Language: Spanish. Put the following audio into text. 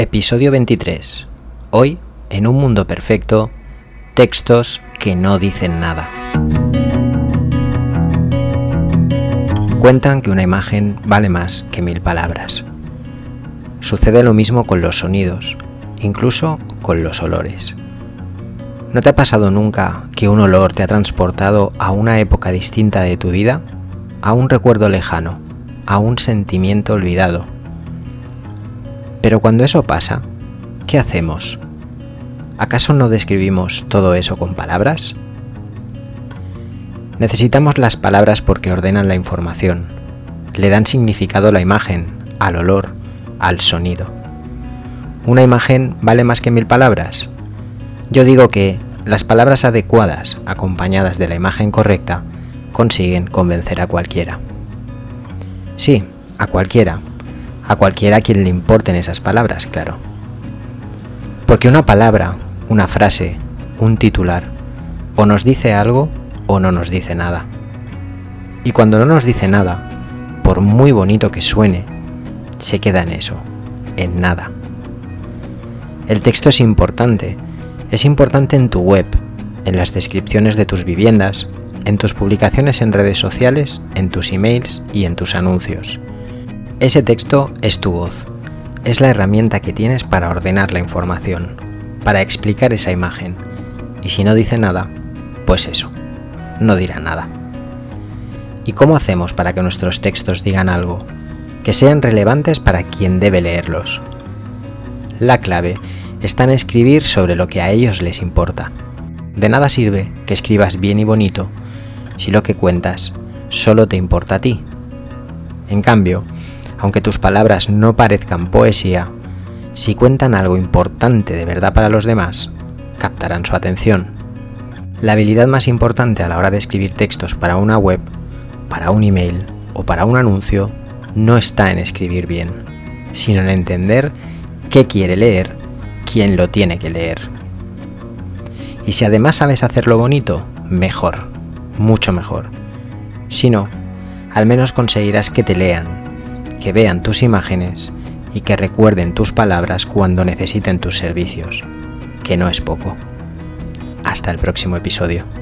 Episodio 23. Hoy, en un mundo perfecto, textos que no dicen nada. Cuentan que una imagen vale más que mil palabras. Sucede lo mismo con los sonidos, incluso con los olores. ¿No te ha pasado nunca que un olor te ha transportado a una época distinta de tu vida? A un recuerdo lejano, a un sentimiento olvidado pero cuando eso pasa, ¿qué hacemos? ¿Acaso no describimos todo eso con palabras? Necesitamos las palabras porque ordenan la información, le dan significado a la imagen, al olor, al sonido. ¿Una imagen vale más que mil palabras? Yo digo que las palabras adecuadas, acompañadas de la imagen correcta, consiguen convencer a cualquiera. Sí, a cualquiera, a cualquiera a quien le importen esas palabras, claro. Porque una palabra, una frase, un titular, o nos dice algo o no nos dice nada. Y cuando no nos dice nada, por muy bonito que suene, se queda en eso, en nada. El texto es importante, es importante en tu web, en las descripciones de tus viviendas, en tus publicaciones en redes sociales, en tus emails y en tus anuncios. Ese texto es tu voz, es la herramienta que tienes para ordenar la información, para explicar esa imagen. Y si no dice nada, pues eso, no dirá nada. ¿Y cómo hacemos para que nuestros textos digan algo, que sean relevantes para quien debe leerlos? La clave está en escribir sobre lo que a ellos les importa. De nada sirve que escribas bien y bonito si lo que cuentas solo te importa a ti. En cambio, aunque tus palabras no parezcan poesía, si cuentan algo importante de verdad para los demás, captarán su atención. La habilidad más importante a la hora de escribir textos para una web, para un email o para un anuncio no está en escribir bien, sino en entender qué quiere leer, quién lo tiene que leer. Y si además sabes hacerlo bonito, mejor, mucho mejor. Si no, al menos conseguirás que te lean que vean tus imágenes y que recuerden tus palabras cuando necesiten tus servicios, que no es poco. Hasta el próximo episodio.